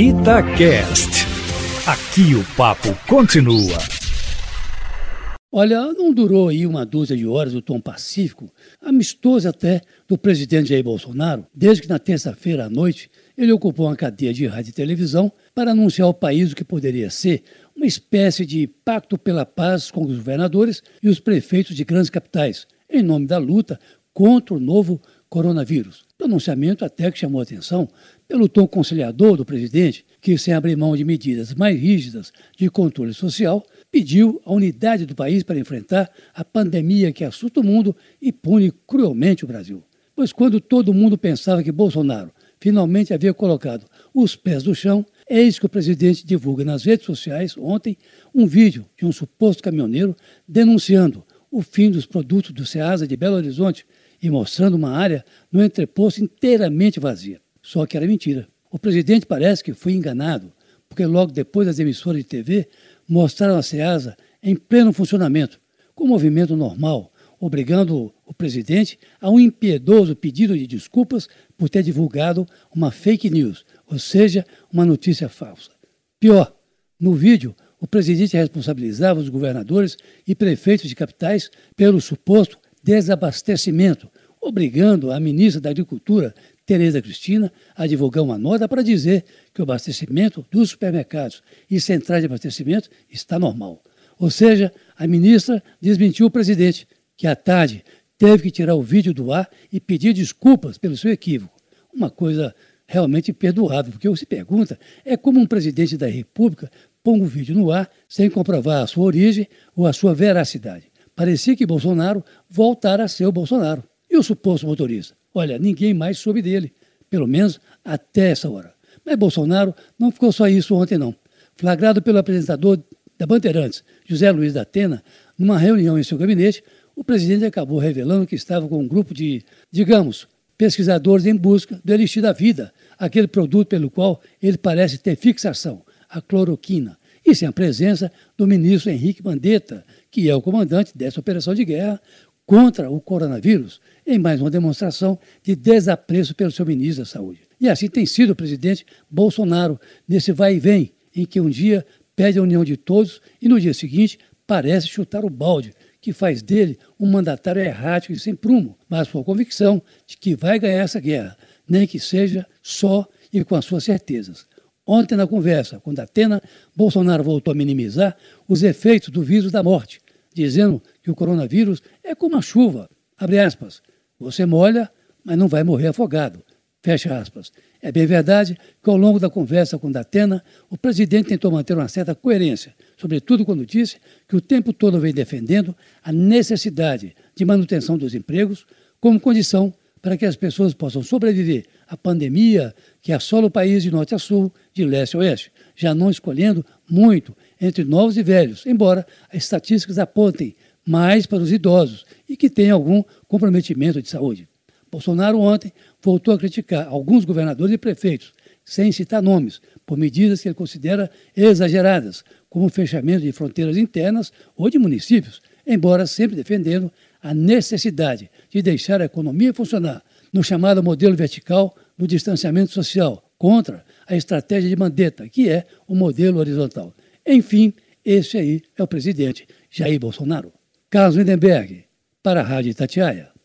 Itacast. Aqui o papo continua. Olha, não durou aí uma dúzia de horas o tom pacífico, amistoso até, do presidente Jair Bolsonaro, desde que na terça-feira à noite ele ocupou uma cadeia de rádio e televisão para anunciar ao país o que poderia ser uma espécie de pacto pela paz com os governadores e os prefeitos de grandes capitais, em nome da luta contra o novo coronavírus. Pronunciamento até que chamou atenção pelo tom conciliador do presidente, que, sem abrir mão de medidas mais rígidas de controle social, pediu a unidade do país para enfrentar a pandemia que assusta o mundo e pune cruelmente o Brasil. Pois quando todo mundo pensava que Bolsonaro finalmente havia colocado os pés no chão, eis que o presidente divulga nas redes sociais ontem um vídeo de um suposto caminhoneiro denunciando o fim dos produtos do Ceasa de Belo Horizonte e mostrando uma área no entreposto inteiramente vazia. Só que era mentira. O presidente parece que foi enganado, porque logo depois das emissoras de TV mostraram a SEASA em pleno funcionamento, com movimento normal, obrigando o presidente a um impiedoso pedido de desculpas por ter divulgado uma fake news, ou seja, uma notícia falsa. Pior, no vídeo, o presidente responsabilizava os governadores e prefeitos de capitais pelo suposto desabastecimento, obrigando a ministra da Agricultura, Tereza Cristina, a divulgar uma nota para dizer que o abastecimento dos supermercados e centrais de abastecimento está normal. Ou seja, a ministra desmentiu o presidente, que à tarde teve que tirar o vídeo do ar e pedir desculpas pelo seu equívoco. Uma coisa realmente perdoável, porque se pergunta é como um presidente da República põe um vídeo no ar sem comprovar a sua origem ou a sua veracidade. Parecia que Bolsonaro voltara a ser o Bolsonaro. E o suposto motorista? Olha, ninguém mais soube dele, pelo menos até essa hora. Mas Bolsonaro não ficou só isso ontem, não. Flagrado pelo apresentador da Bandeirantes, José Luiz da Atena, numa reunião em seu gabinete, o presidente acabou revelando que estava com um grupo de, digamos, pesquisadores em busca do elixir da vida, aquele produto pelo qual ele parece ter fixação, a cloroquina, e sem a presença do ministro Henrique Mandetta, que é o comandante dessa operação de guerra contra o coronavírus, em mais uma demonstração de desapreço pelo seu ministro da Saúde. E assim tem sido o presidente Bolsonaro nesse vai e vem, em que um dia pede a união de todos e no dia seguinte parece chutar o balde, que faz dele um mandatário errático e sem prumo, mas com a convicção de que vai ganhar essa guerra, nem que seja só e com as suas certezas. Ontem, na conversa com Datena, Bolsonaro voltou a minimizar os efeitos do vírus da morte, dizendo que o coronavírus é como a chuva. Abre aspas. Você molha, mas não vai morrer afogado. Fecha aspas. É bem verdade que ao longo da conversa com Datena, o presidente tentou manter uma certa coerência, sobretudo quando disse que o tempo todo vem defendendo a necessidade de manutenção dos empregos como condição para que as pessoas possam sobreviver à pandemia que assola o país de norte a sul, de leste a oeste, já não escolhendo muito entre novos e velhos, embora as estatísticas apontem mais para os idosos e que têm algum comprometimento de saúde. Bolsonaro ontem voltou a criticar alguns governadores e prefeitos, sem citar nomes, por medidas que ele considera exageradas, como o fechamento de fronteiras internas ou de municípios, embora sempre defendendo a necessidade de deixar a economia funcionar no chamado modelo vertical do distanciamento social, contra a estratégia de Mandetta, que é o modelo horizontal. Enfim, esse aí é o presidente Jair Bolsonaro. Carlos Lindenberg, para a Rádio Itatiaia.